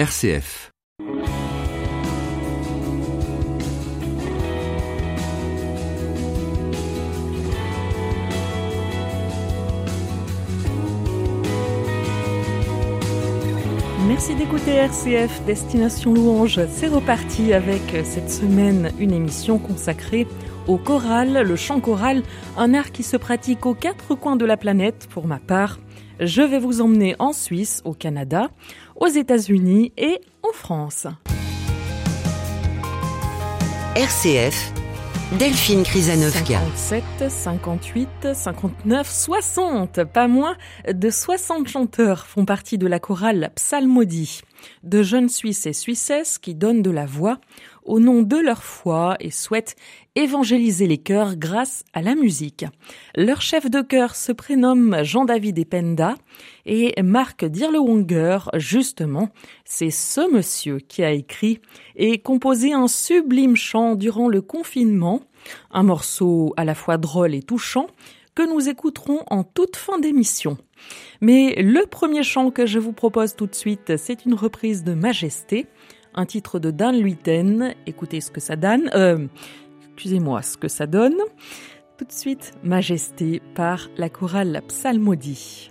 RCF. Merci d'écouter RCF Destination Louange. C'est reparti avec cette semaine une émission consacrée au choral, le chant choral, un art qui se pratique aux quatre coins de la planète pour ma part. Je vais vous emmener en Suisse, au Canada, aux États-Unis et en France. RCF, Delphine Krizanovka. 57, 58, 59, 60. Pas moins de 60 chanteurs font partie de la chorale Psalmodie, de jeunes Suisses et Suissesses qui donnent de la voix au nom de leur foi et souhaitent évangéliser les cœurs grâce à la musique. Leur chef de chœur se prénomme Jean-David Ependa et Marc Dirlewanger, justement, c'est ce monsieur qui a écrit et composé un sublime chant durant le confinement, un morceau à la fois drôle et touchant que nous écouterons en toute fin d'émission. Mais le premier chant que je vous propose tout de suite, c'est une reprise de Majesté, un titre de Dan Luiten. Écoutez ce que ça donne. Euh, excusez-moi, ce que ça donne. Tout de suite, Majesté par la chorale Psalmodie.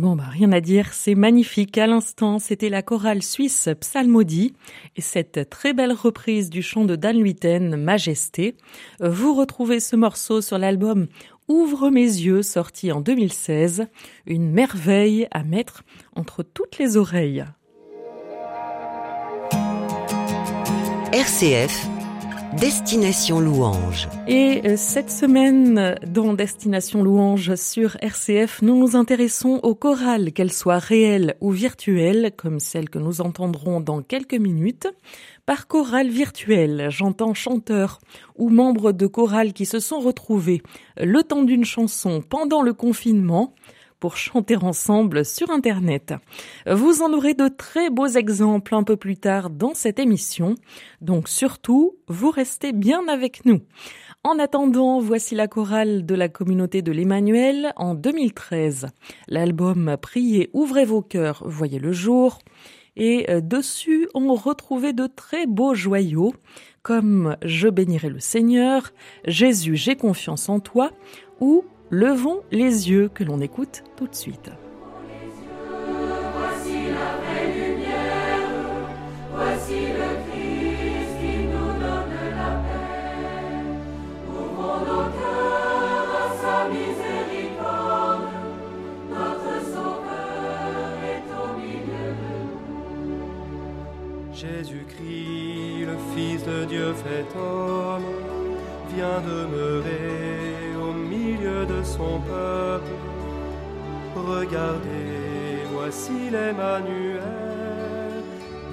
Bon, bah, rien à dire, c'est magnifique. À l'instant, c'était la chorale suisse Psalmodie et cette très belle reprise du chant de Dan Luiten, Majesté. Vous retrouvez ce morceau sur l'album Ouvre mes yeux, sorti en 2016. Une merveille à mettre entre toutes les oreilles. RCF Destination Louange. Et euh, cette semaine, dans Destination Louange sur RCF, nous nous intéressons aux chorales, qu'elles soient réelles ou virtuelles, comme celles que nous entendrons dans quelques minutes. Par chorale virtuelle, j'entends chanteurs ou membres de chorales qui se sont retrouvés le temps d'une chanson pendant le confinement pour chanter ensemble sur Internet. Vous en aurez de très beaux exemples un peu plus tard dans cette émission, donc surtout, vous restez bien avec nous. En attendant, voici la chorale de la communauté de l'Emmanuel en 2013. L'album Priez, ouvrez vos cœurs, voyez le jour. Et euh, dessus, on retrouvait de très beaux joyaux, comme Je bénirai le Seigneur, Jésus, j'ai confiance en toi, ou Levons les yeux que l'on écoute tout de suite. Jésus-Christ, le Fils de Dieu fait homme, vient demeurer de peuple. Regardez, voici l'Emmanuel,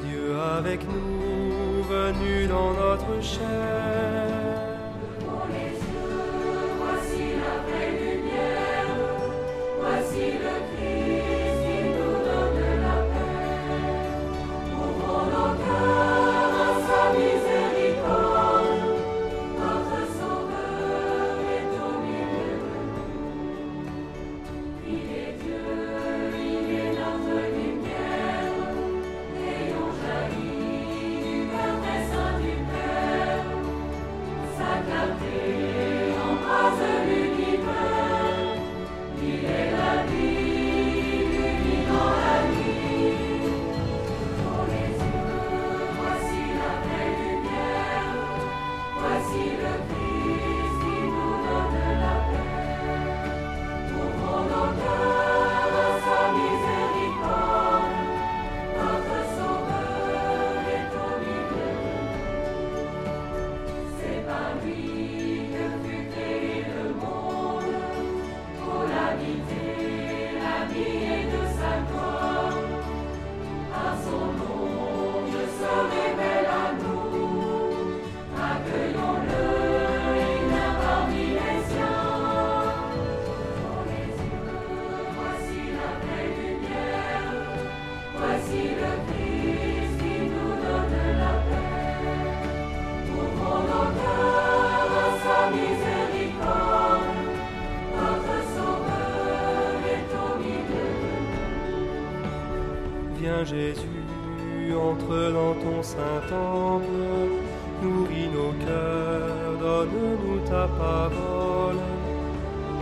Dieu avec nous, venu dans notre chair.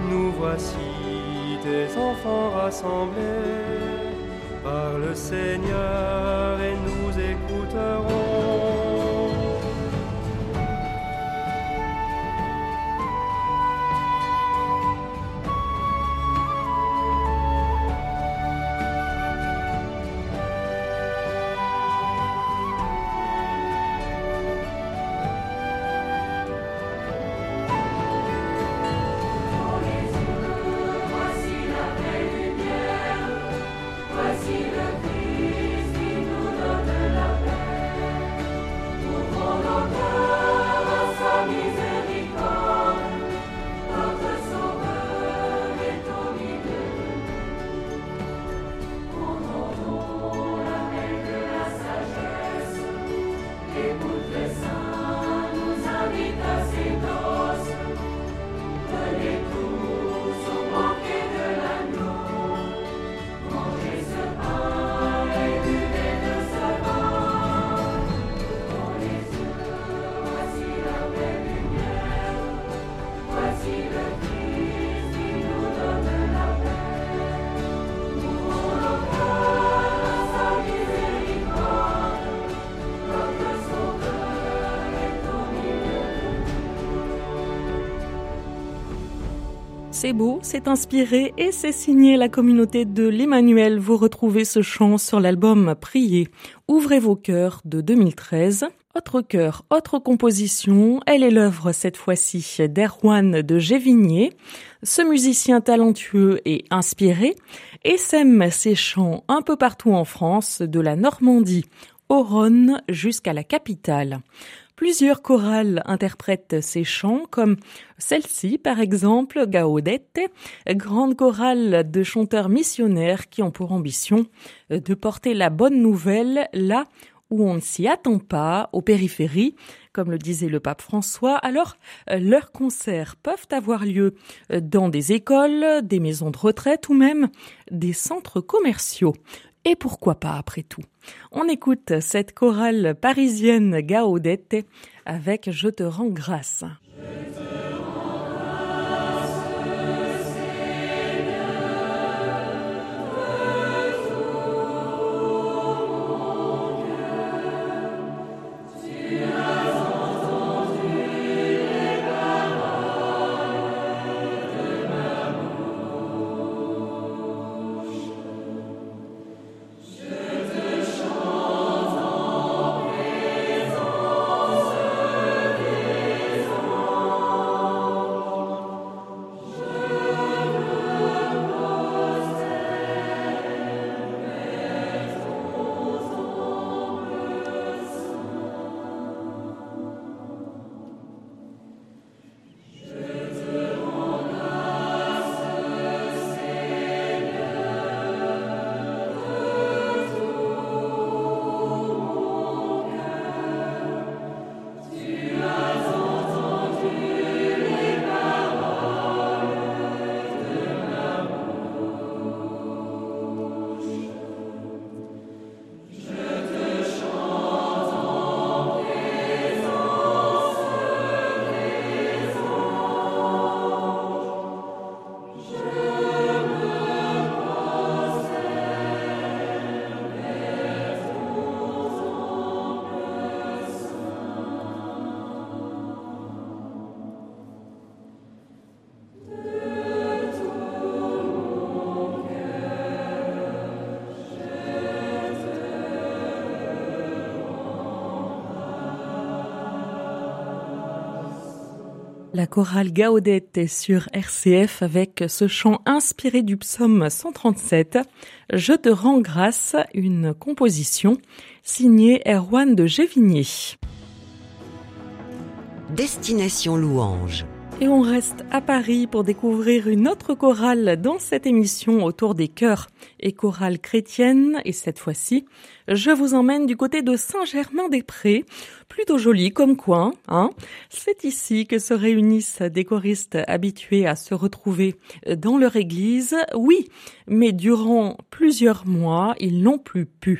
Nous voici tes enfants rassemblés par le Seigneur et nous écouterons. C'est beau, c'est inspiré et c'est signé la communauté de l'Emmanuel. Vous retrouvez ce chant sur l'album Priez. Ouvrez vos cœurs de 2013. Autre cœur, autre composition, elle est l'œuvre cette fois-ci d'Erwan de Gévigné. Ce musicien talentueux et inspiré sème ses chants un peu partout en France, de la Normandie au Rhône jusqu'à la capitale. Plusieurs chorales interprètent ces chants, comme celle-ci par exemple, Gaudette, grande chorale de chanteurs missionnaires qui ont pour ambition de porter la bonne nouvelle là où on ne s'y attend pas, aux périphéries, comme le disait le pape François, alors leurs concerts peuvent avoir lieu dans des écoles, des maisons de retraite ou même des centres commerciaux. Et pourquoi pas après tout? On écoute cette chorale parisienne Gaudette avec Je te rends grâce. La chorale Gaudette sur RCF avec ce chant inspiré du psaume 137, Je te rends grâce, une composition signée Erwan de Gévigné. Destination Louange. Et on reste à Paris pour découvrir une autre chorale dans cette émission autour des chœurs et chorales chrétiennes. Et cette fois-ci, je vous emmène du côté de Saint-Germain-des-Prés, plutôt joli comme coin. Hein C'est ici que se réunissent des choristes habitués à se retrouver dans leur église. Oui, mais durant plusieurs mois, ils n'ont plus pu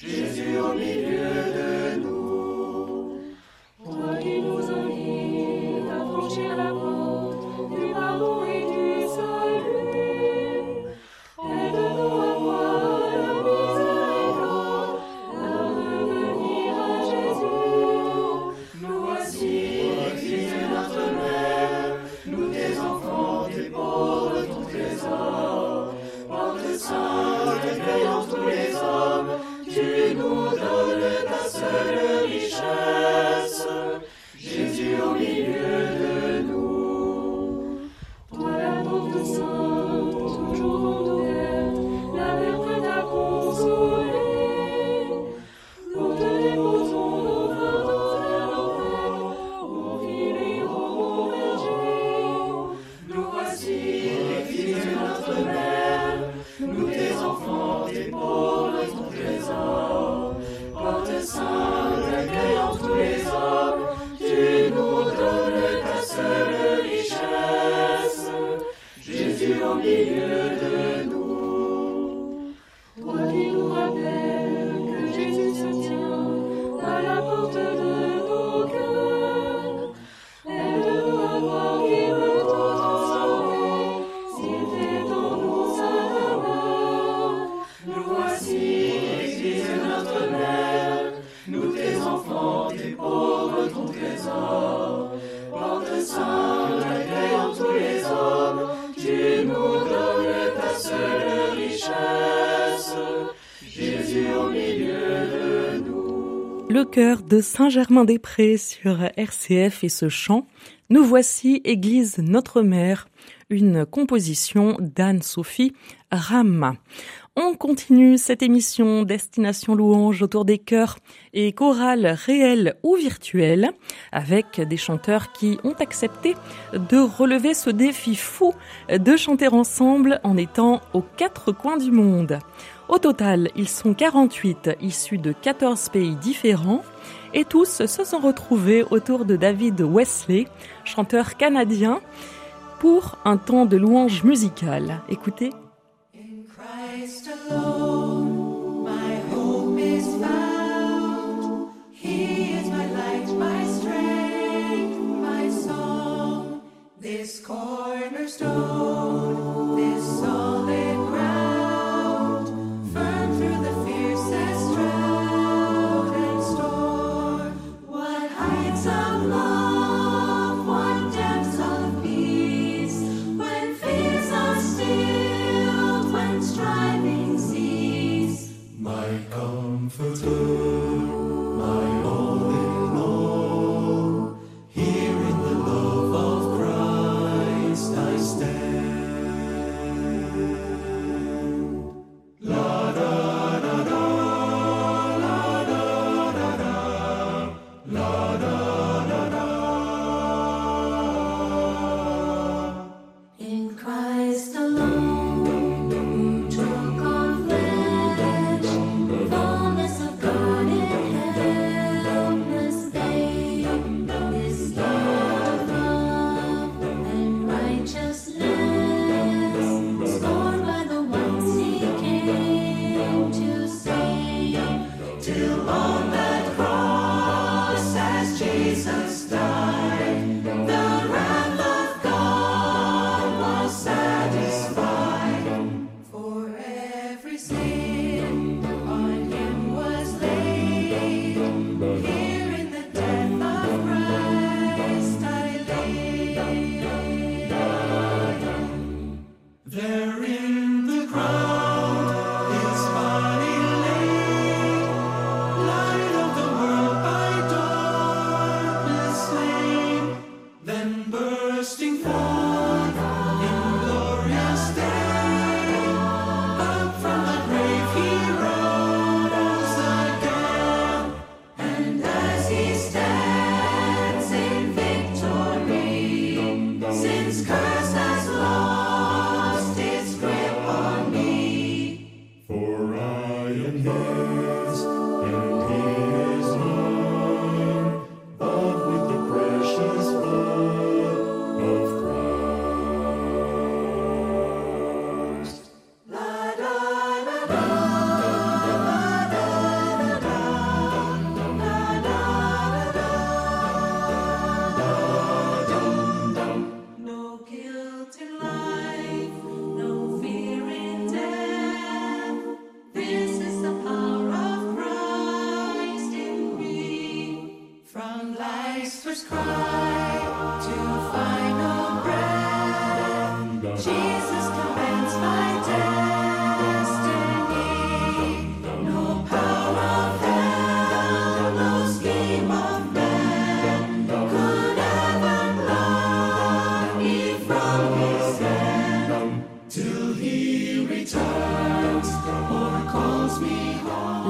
Jésus au milieu de cœur de Saint-Germain-des-Prés sur RCF et ce chant. Nous voici Église Notre-Mère, une composition d'Anne-Sophie Ram. On continue cette émission Destination Louange autour des chœurs et chorales réels ou virtuels avec des chanteurs qui ont accepté de relever ce défi fou de chanter ensemble en étant aux quatre coins du monde. Au total, ils sont 48, issus de 14 pays différents, et tous se sont retrouvés autour de David Wesley, chanteur canadien, pour un temps de louange musicale. Écoutez. love.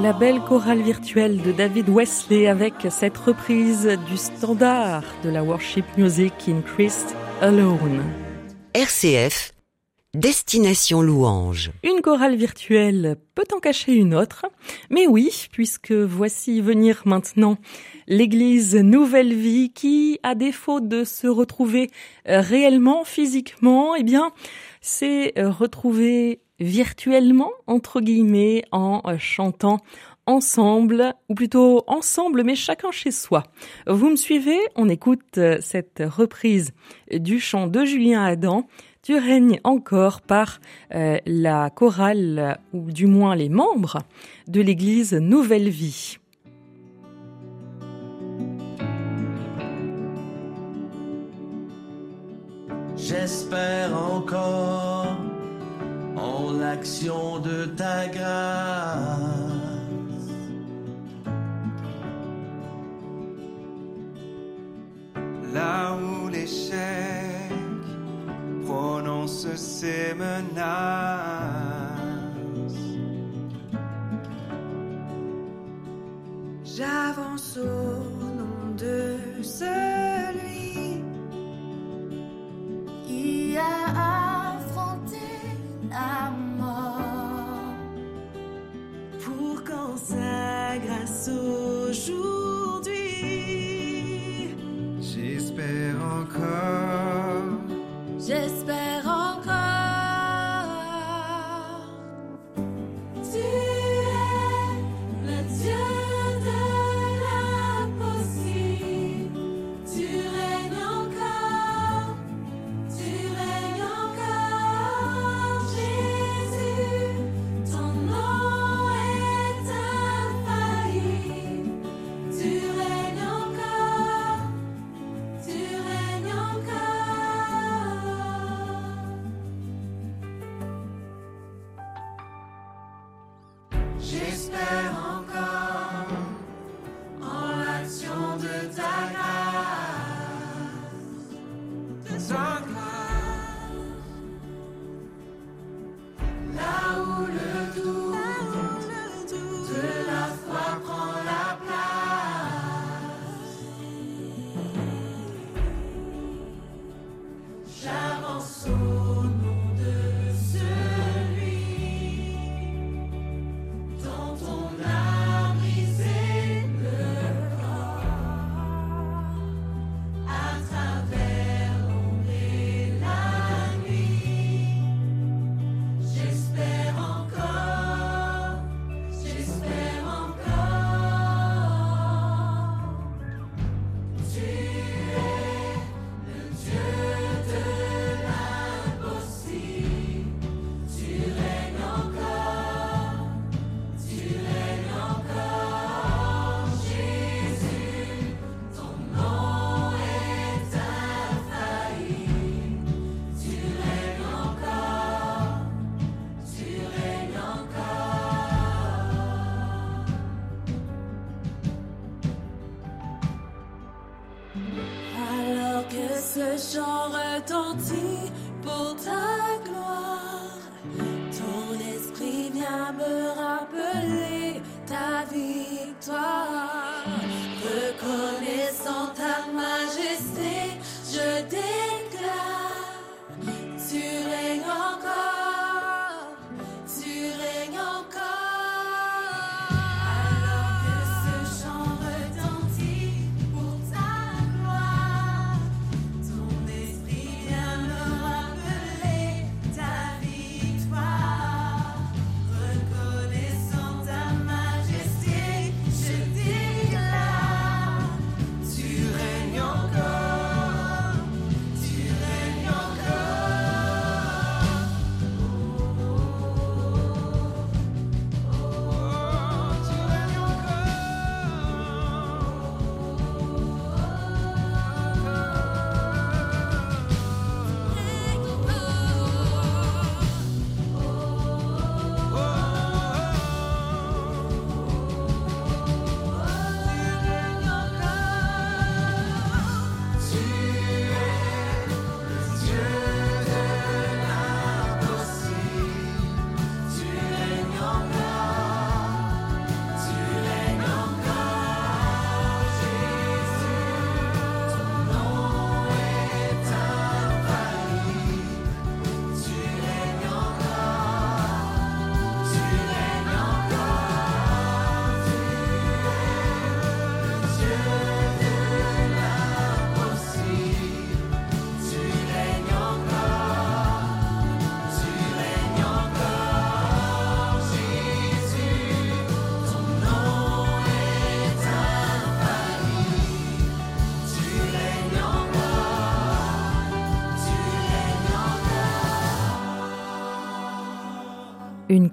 La belle chorale virtuelle de David Wesley avec cette reprise du standard de la worship music in Christ Alone. RCF, Destination Louange. Une chorale virtuelle peut en cacher une autre, mais oui, puisque voici venir maintenant l'église Nouvelle Vie qui, à défaut de se retrouver réellement, physiquement, eh bien, s'est retrouvée virtuellement, entre guillemets, en euh, chantant ensemble, ou plutôt ensemble, mais chacun chez soi. Vous me suivez On écoute euh, cette reprise du chant de Julien Adam. Tu règnes encore par euh, la chorale, ou du moins les membres, de l'église Nouvelle Vie. J'espère encore l'action de ta grâce. Là où l'échec prononce ses menaces, j'avance au nom de ce. aujourd'hui. J'espère encore. J'espère.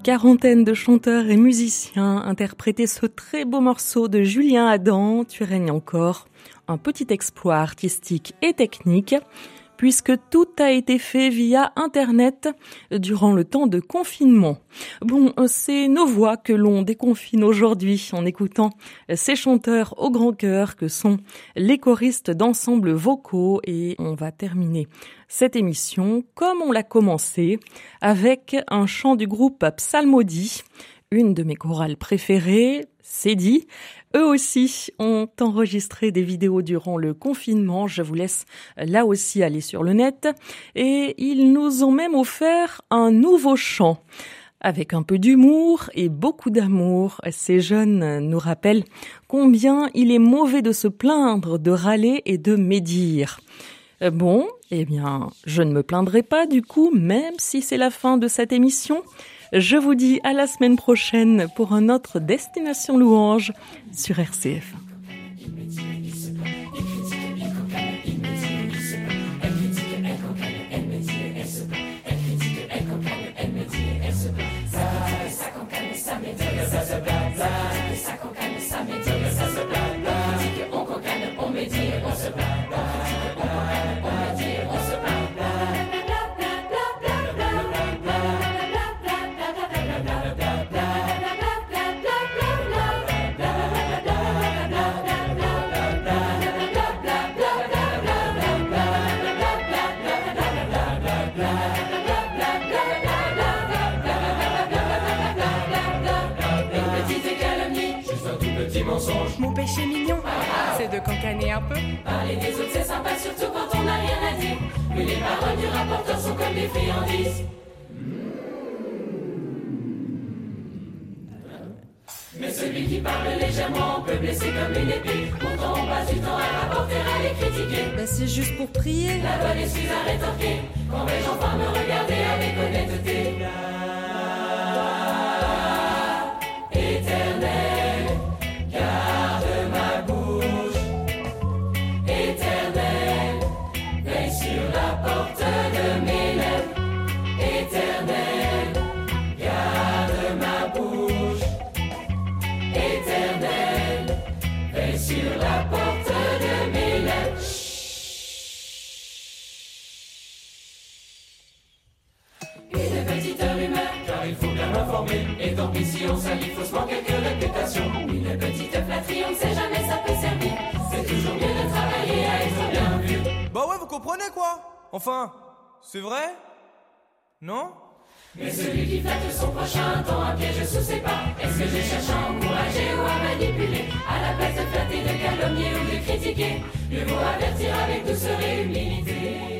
Quarantaine de chanteurs et musiciens interprétaient ce très beau morceau de Julien Adam, Tu règnes encore, un petit exploit artistique et technique puisque tout a été fait via Internet durant le temps de confinement. Bon, c'est nos voix que l'on déconfine aujourd'hui en écoutant ces chanteurs au grand cœur que sont les choristes d'ensemble vocaux et on va terminer cette émission comme on l'a commencé avec un chant du groupe Psalmodie, une de mes chorales préférées, c'est dit. Eux aussi ont enregistré des vidéos durant le confinement. Je vous laisse là aussi aller sur le net. Et ils nous ont même offert un nouveau chant. Avec un peu d'humour et beaucoup d'amour, ces jeunes nous rappellent combien il est mauvais de se plaindre, de râler et de médire. Bon, eh bien, je ne me plaindrai pas du coup, même si c'est la fin de cette émission. Je vous dis à la semaine prochaine pour un autre Destination Louange sur RCF. Sont comme des friandises. Mais celui qui parle légèrement peut blesser comme une épée. Pourtant, on passe du temps à rapporter, à les critiquer. Bah, c'est juste pour prier. La bonne excuse à rétorquer. Quand vais-je enfin me regarder avec honnêteté? Vrai? Non? Mais celui qui flatte son prochain tend un piège sous ses pas. Est-ce que je cherche à encourager ou à manipuler? À la place de flatter, de calomnier ou de critiquer, mieux vaut avertir avec douceur et humilité.